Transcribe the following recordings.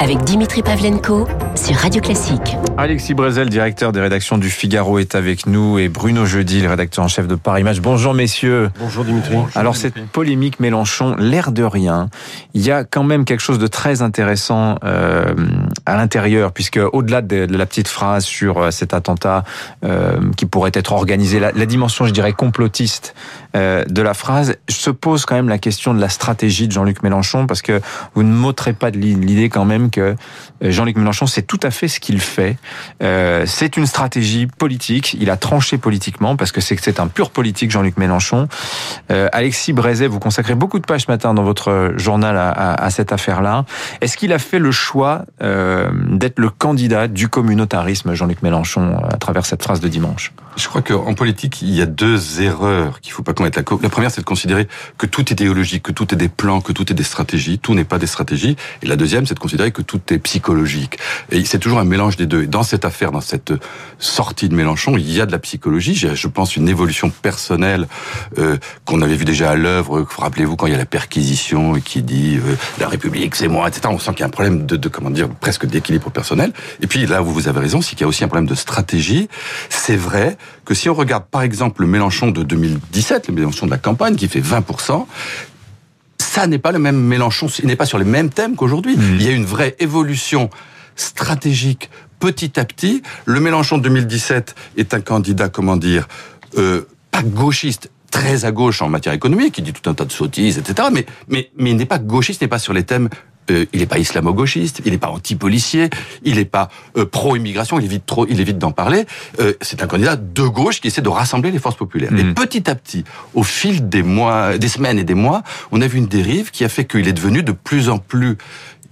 avec Dimitri Pavlenko sur Radio Classique. Alexis Brezel, directeur des rédactions du Figaro, est avec nous et Bruno Jeudi, le rédacteur en chef de Paris Match. Bonjour messieurs. Bonjour Dimitri. Alors cette polémique Mélenchon, l'air de rien, il y a quand même quelque chose de très intéressant euh, à l'intérieur, puisque au-delà de, la petite phrase sur euh, cet attentat euh, qui pourrait être organisé, la, la, dimension, je dirais, complotiste euh, de la phrase, se pose quand même la question de la stratégie de Jean-Luc Mélenchon, parce que vous ne m'ôterez pas de l'idée quand même que Jean-Luc Mélenchon, c'est tout à fait ce qu'il fait. Euh, c'est une stratégie politique. Il a tranché politiquement parce que c'est un pur politique, Jean-Luc Mélenchon. Euh, Alexis Brézet, vous consacrez beaucoup de pages ce matin dans votre journal à, à, à cette affaire-là. Est-ce qu'il a fait le choix euh, d'être le candidat du communautarisme, Jean-Luc Mélenchon, à travers cette phrase de dimanche? Je crois qu'en politique, il y a deux erreurs qu'il faut pas commettre. La, première, c'est de considérer que tout est idéologique, que tout est des plans, que tout est des stratégies. Tout n'est pas des stratégies. Et la deuxième, c'est de considérer que tout est psychologique. Et c'est toujours un mélange des deux. Et dans cette affaire, dans cette sortie de Mélenchon, il y a de la psychologie. Je pense une évolution personnelle euh, qu'on avait vu déjà à l'œuvre. Rappelez-vous quand il y a la perquisition et qui dit euh, la République, c'est moi, etc. On sent qu'il y a un problème de, de comment dire presque d'équilibre personnel. Et puis là où vous avez raison, c'est qu'il y a aussi un problème de stratégie. C'est vrai que si on regarde par exemple le Mélenchon de 2017, le Mélenchon de la campagne qui fait 20 ça n'est pas le même Mélenchon, il n'est pas sur les mêmes thèmes qu'aujourd'hui. Mmh. Il y a une vraie évolution stratégique petit à petit. Le Mélenchon de 2017 est un candidat, comment dire, euh, pas gauchiste, très à gauche en matière économique, qui dit tout un tas de sottises, etc. Mais, mais, mais il n'est pas gauchiste, n'est pas sur les thèmes euh, il n'est pas islamo-gauchiste, il n'est pas anti-policier, il n'est pas euh, pro-immigration, il évite trop, il évite d'en parler. Euh, c'est un candidat de gauche qui essaie de rassembler les forces populaires. Mmh. Et petit à petit, au fil des mois, des semaines et des mois, on a vu une dérive qui a fait qu'il est devenu de plus en plus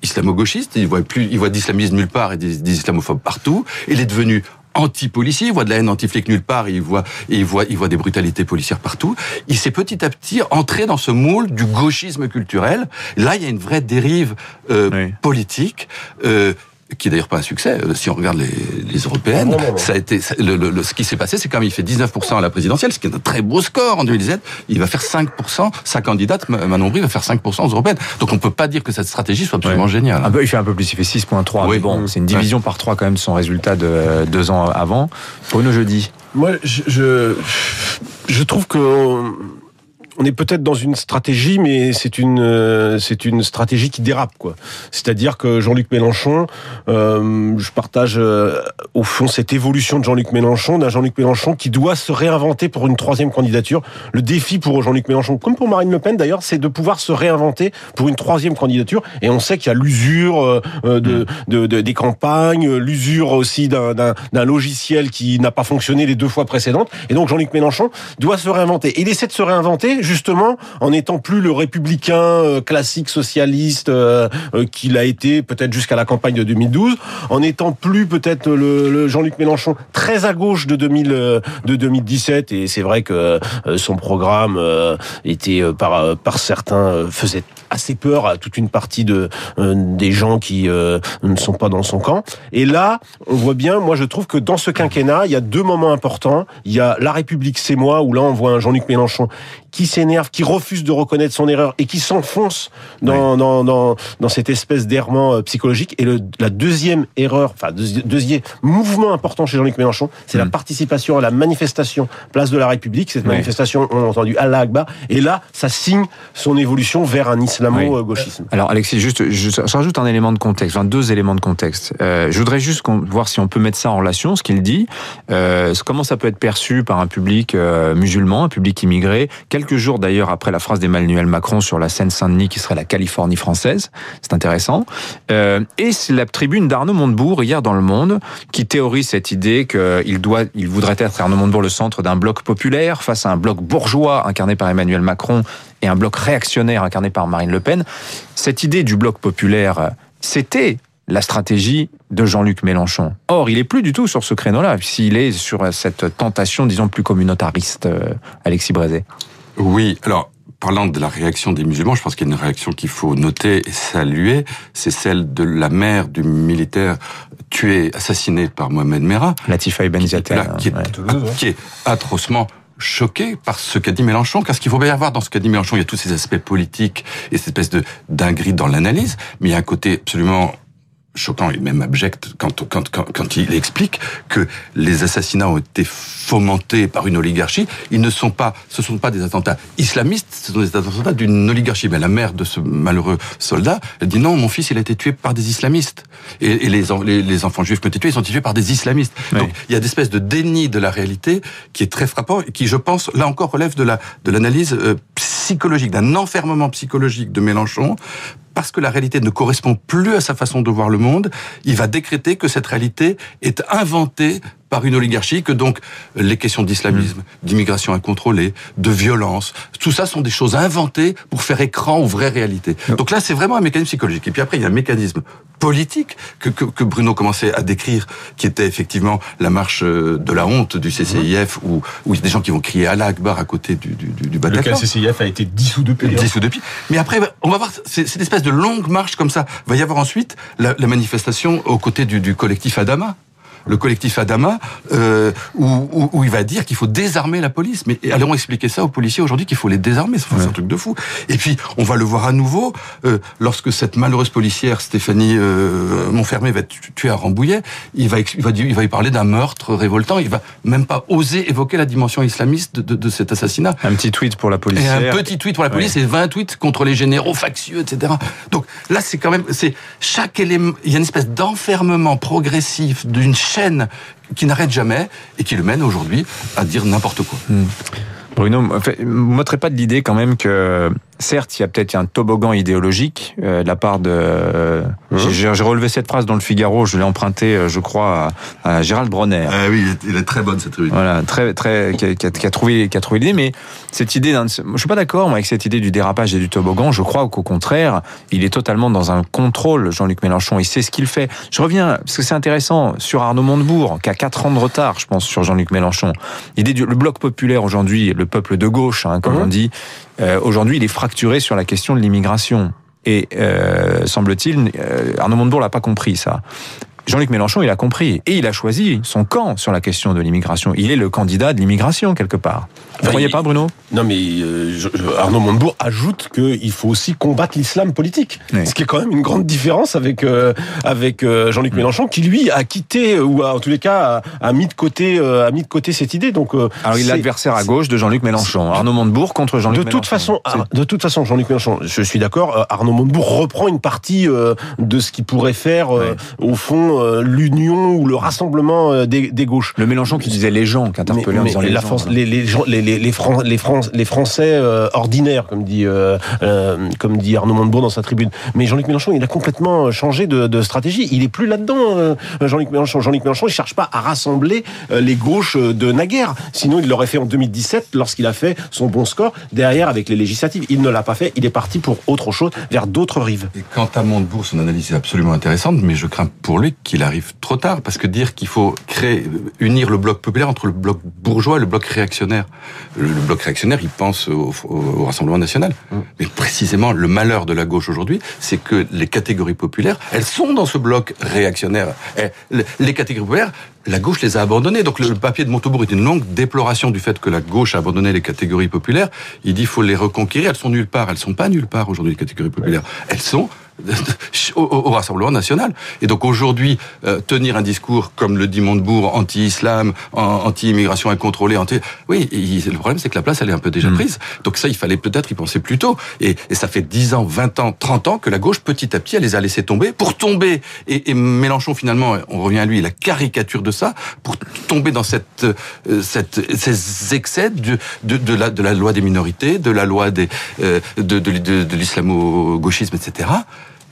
islamo-gauchiste. Il voit plus, il voit d'islamisme nulle part et des, des islamophobes partout. Il est devenu anti-policier, il voit de la haine anti-flic nulle part, il voit, il voit, il voit des brutalités policières partout. Il s'est petit à petit entré dans ce moule du gauchisme culturel. Là, il y a une vraie dérive euh, oui. politique. Euh, qui est d'ailleurs pas un succès. Si on regarde les, les européennes, non, non, non. ça a été ça, le, le, ce qui s'est passé, c'est quand il fait 19% à la présidentielle, ce qui est un très beau score en 2017. Il va faire 5%. Sa candidate Manon Brie va faire 5% aux européennes. Donc on peut pas dire que cette stratégie soit absolument ouais. géniale. Un peu, il fait un peu plus. Il fait 6,3. Oui. Mais bon, c'est une division ouais. par 3 quand même son résultat de deux ans avant. Bruno jeudi. Moi, je, je, je trouve que on est peut-être dans une stratégie, mais c'est une euh, c'est une stratégie qui dérape quoi. C'est-à-dire que Jean-Luc Mélenchon, euh, je partage euh, au fond cette évolution de Jean-Luc Mélenchon, d'un Jean-Luc Mélenchon qui doit se réinventer pour une troisième candidature. Le défi pour Jean-Luc Mélenchon, comme pour Marine Le Pen d'ailleurs, c'est de pouvoir se réinventer pour une troisième candidature. Et on sait qu'il y a l'usure euh, de, de, de, des campagnes, l'usure aussi d'un logiciel qui n'a pas fonctionné les deux fois précédentes. Et donc Jean-Luc Mélenchon doit se réinventer. Et il essaie de se réinventer justement en n'étant plus le républicain euh, classique socialiste euh, euh, qu'il a été peut-être jusqu'à la campagne de 2012, en n'étant plus peut-être le, le Jean-Luc Mélenchon très à gauche de 2000 de 2017 et c'est vrai que son programme était par par certains faisait assez peur à toute une partie de des gens qui ne sont pas dans son camp. Et là, on voit bien, moi je trouve que dans ce quinquennat, il y a deux moments importants. Il y a la République, c'est moi, où là on voit un Jean-Luc Mélenchon qui s'énerve, qui refuse de reconnaître son erreur et qui s'enfonce dans, oui. dans, dans, dans, cette espèce d'errement psychologique. Et le, la deuxième erreur, enfin deuxième mouvement important chez Jean-Luc Mélenchon, c'est mmh. la participation à la manifestation Place de la République. Cette oui. manifestation, on a entendu Allah Akbar. Et là, ça signe son évolution vers un islamo-gauchisme. Oui. Alors Alexis, juste, je, je, rajoute un élément de contexte, enfin deux éléments de contexte. Euh, je voudrais juste voir si on peut mettre ça en relation, ce qu'il dit. Euh, comment ça peut être perçu par un public euh, musulman, un public immigré? Quelques jours d'ailleurs après la phrase d'Emmanuel Macron sur la Seine-Saint-Denis qui serait la Californie française. C'est intéressant. Euh, et c'est la tribune d'Arnaud Montebourg hier dans Le Monde qui théorise cette idée qu'il doit, il voudrait être Arnaud Montebourg le centre d'un bloc populaire face à un bloc bourgeois incarné par Emmanuel Macron et un bloc réactionnaire incarné par Marine Le Pen. Cette idée du bloc populaire, c'était la stratégie de Jean-Luc Mélenchon. Or, il est plus du tout sur ce créneau-là, s'il est sur cette tentation, disons, plus communautariste, euh, Alexis Brézet. Oui, alors parlant de la réaction des musulmans, je pense qu'il y a une réaction qu'il faut noter et saluer. C'est celle de la mère du militaire tué, assassiné par Mohamed Merah. Latifa Ibn Ziatel. Qui, ouais. qui, est atrocement choqué par ce qu'a dit Mélenchon, car ce qu'il faut bien voir dans ce qu'a dit Mélenchon, il y a tous ces aspects politiques et cette espèce de dinguerie dans l'analyse, mais il y a un côté absolument choquant et même abject quand, quand, quand, quand il explique que les assassinats ont été fomentés par une oligarchie. Ils ne sont pas, ce sont pas des attentats islamistes, ce sont des attentats d'une oligarchie. Mais la mère de ce malheureux soldat, elle dit non, mon fils, il a été tué par des islamistes. Et, et les, les, les, enfants juifs qui ont été tués, ils sont tués par des islamistes. Oui. Donc il y a des espèces de déni de la réalité qui est très frappant et qui, je pense, là encore relève de la de l'analyse euh, psychologique, d'un enfermement psychologique de Mélenchon parce que la réalité ne correspond plus à sa façon de voir le monde, il va décréter que cette réalité est inventée par une oligarchie, que donc les questions d'islamisme, d'immigration incontrôlée, de violence, tout ça sont des choses inventées pour faire écran aux vraies réalités. Donc là, c'est vraiment un mécanisme psychologique. Et puis après, il y a un mécanisme politique que, que, que Bruno commençait à décrire, qui était effectivement la marche euh, de la honte du CCIF, où, où il y a des gens qui vont crier Allah Akbar à côté du, du, du Le Bataclan. CCIF a été dissous depuis. hein. Dissous depuis. Mais après, on va voir, c'est une espèce de longue marche comme ça. Va y avoir ensuite la, manifestation aux côtés du collectif Adama. Le collectif Adama, euh, où, où, où il va dire qu'il faut désarmer la police. Mais allons expliquer ça aux policiers aujourd'hui qu'il faut les désarmer. C'est un truc de fou. Et puis, on va le voir à nouveau euh, lorsque cette malheureuse policière Stéphanie euh, Montfermé va être tuée à Rambouillet. Il va, il va, il va y parler d'un meurtre révoltant. Il va même pas oser évoquer la dimension islamiste de, de, de cet assassinat. Un petit tweet pour la Et policière. un petit tweet pour la police et 20 tweets contre les généraux factieux, etc. Donc là, c'est quand même, c'est chaque élément, il y a une espèce d'enfermement progressif d'une chaîne qui n'arrête jamais et qui le mène aujourd'hui à dire n'importe quoi. Bruno, en fait, m'ôterez pas de l'idée quand même que, certes, il y a peut-être un toboggan idéologique euh, de la part de... euh, j'ai- J'ai relevé cette phrase dans le Figaro, je l'ai empruntée, euh, je crois, à, à Gérald Bronner. Ah oui, il est très bonne cette réunion. Voilà, très, très, qui a, qui a- trouvé, qui a trouvé l'idée, mais cette idée, d'un- je suis pas d'accord avec cette idée du dérapage et du toboggan. Je crois qu'au contraire, il est totalement dans un contrôle, Jean-Luc Mélenchon. Il sait ce qu'il fait. Je reviens, parce que c'est intéressant, sur Arnaud Montebourg, qui a quatre ans de retard, je pense, sur Jean-Luc Mélenchon. L'idée du le bloc populaire aujourd'hui, le peuple de gauche, hein, comme Mhm. on dit, euh, aujourd'hui, il est fracturé sur la question de l'immigration. Et euh, semble-t-il, euh, Arnaud Montebourg l'a pas compris ça. Jean-Luc Mélenchon, il a compris et il a choisi son camp sur la question de l'immigration. Il est le candidat de l'immigration quelque part. Vous Enfin, croyez pas, Bruno? Non, mais euh, je- Arnaud Montebourg ajoute qu'il faut aussi combattre l'islam politique. Oui. Ce qui est quand même une grande différence avec euh, avec euh, Jean-Luc Mélenchon, qui lui a quitté ou a, en tous les cas a, a mis de côté a mis de côté cette idée. Donc Alors, il est l'adversaire à gauche de Jean-Luc Mélenchon. Arnaud Montebourg contre Jean-Luc de Mélenchon. toute façon, Ar- de toute façon, Jean-Luc Mélenchon, je suis d'accord. Arnaud Montebourg reprend une partie de ce qui pourrait faire, au fond, euh, l'union ou le rassemblement euh, des, des gauches. Le Mélenchon qui disait les gens, qui interpellait en disant les la gens. France- voilà. les, les, gens- les, les, les, Fran- les, Fran- les Français euh, ordinaires, comme dit, euh, euh, comme dit Arnaud Montebourg dans sa tribune. Mais Jean-Luc Mélenchon, il a complètement changé de, de stratégie. Il est plus là-dedans, euh, Jean-Luc Mélenchon. Jean-Luc Mélenchon, il cherche pas à rassembler euh, les gauches de naguère. Sinon, il l'aurait fait en 2017 lorsqu'il a fait son bon score derrière avec les législatives. Il ne l'a pas fait. Il est parti pour autre chose, vers d'autres rives. Et quant à Montebourg, son analyse est absolument intéressante, mais je crains pour lui qu'il arrive trop tard, parce que dire qu'il faut créer, unir le bloc populaire entre le bloc bourgeois et le bloc réactionnaire. Le, le bloc réactionnaire, il pense au, au- au Rassemblement national. Mais précisément, le malheur de la gauche aujourd'hui, c'est que les catégories populaires, elles sont dans ce bloc réactionnaire. Et les- catégories populaires, la gauche les a abandonnées. Donc le, papier de Montebourg est une longue déploration du fait que la gauche a abandonné les catégories populaires. Il dit qu'il faut les reconquérir. Elles sont nulle part. Elles sont pas nulle part aujourd'hui, les catégories populaires. Elles sont au, au- Rassemblement national. Et donc aujourd'hui, euh, tenir un discours, comme le dit Montebourg, anti-islam, an- anti-immigration incontrôlée, anti... Oui, il- le problème c'est que la place, elle est un peu déjà prise. Donc ça, il fallait peut-être y penser plus tôt. Et, et ça fait 10 ans, 20 ans, 30 ans que la gauche, petit à petit, elle les a laissés tomber pour tomber. Et, et Mélenchon, finalement, on revient à lui, la caricature de ça, pour tomber dans cette, euh, cette, ces excès de, de, de, la, de la loi des minorités, de la loi des, euh, de, de, de, de l'islamo-gauchisme, etc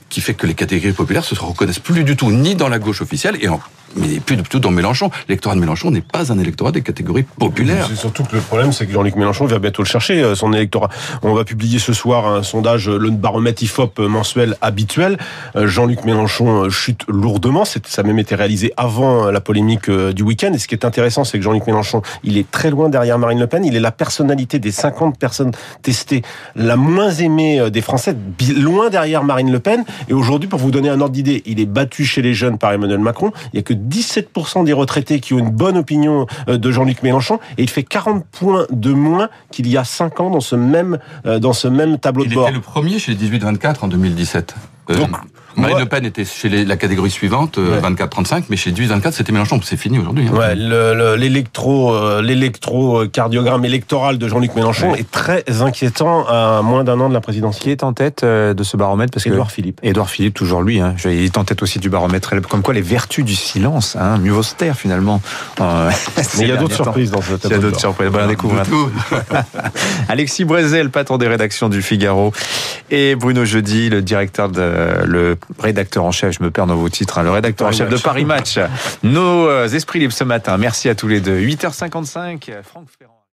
qui fait que les catégories populaires se reconnaissent plus du tout ni dans la gauche officielle et en, mais plus du tout dans Mélenchon. L'électorat de Mélenchon n'est pas un électorat des catégories populaires. C'est surtout que le problème, c'est que Jean-Luc Mélenchon va bientôt le chercher, euh, son électorat. On va publier ce soir un sondage, euh, le baromètre IFOP mensuel habituel. Euh, Jean-Luc Mélenchon euh, chute lourdement. Ça a même été réalisé avant euh, la polémique euh, du week-end. Et ce qui est intéressant, c'est que Jean-Luc Mélenchon, il est très loin derrière Marine Le Pen. Il est la personnalité des 50 personnes testées la moins aimée euh, des Français, loin derrière Marine Le Pen. Et aujourd'hui, pour vous donner un ordre d'idée, il est battu chez les jeunes par Emmanuel Macron. Il y a que 17% des retraités qui ont une bonne opinion euh, de Jean-Luc Mélenchon et il fait 40 points de moins qu'il y a 5 ans dans ce même, euh, dans ce même tableau Il de bord. était le premier chez les 18-24 en 2017. Euh, Donc, Marine moi- Le Pen était chez les- la catégorie suivante, euh, Ouais. 24-35, mais chez 18-24, c'était Mélenchon. C'est fini aujourd'hui. hein. Ouais, euh, l'électrocardiogramme électoral de Jean-Luc Mélenchon Ouais. est très inquiétant à moins d'un an de la Qui présidentielle. est en tête euh, de ce baromètre parce que Édouard Philippe. Édouard Philippe, toujours lui. Hein. Je- Il est en tête aussi du baromètre. Comme quoi, les vertus du silence. Hein. Mieux vaut se taire, finalement. Euh, Mais il y a d'autres surprises dans ce Il y a tableau. d'autres surprises. Bon, on découvre. Tout. Alexis Brezel, patron des rédactions du Figaro, et Bruno Jeudi, le directeur de, le rédacteur en chef, je me perds dans vos titres, hein, le rédacteur en chef de. Paris Match. Nos euh, esprits libres ce matin. Merci à tous les deux. 8h55, Franck Ferrand.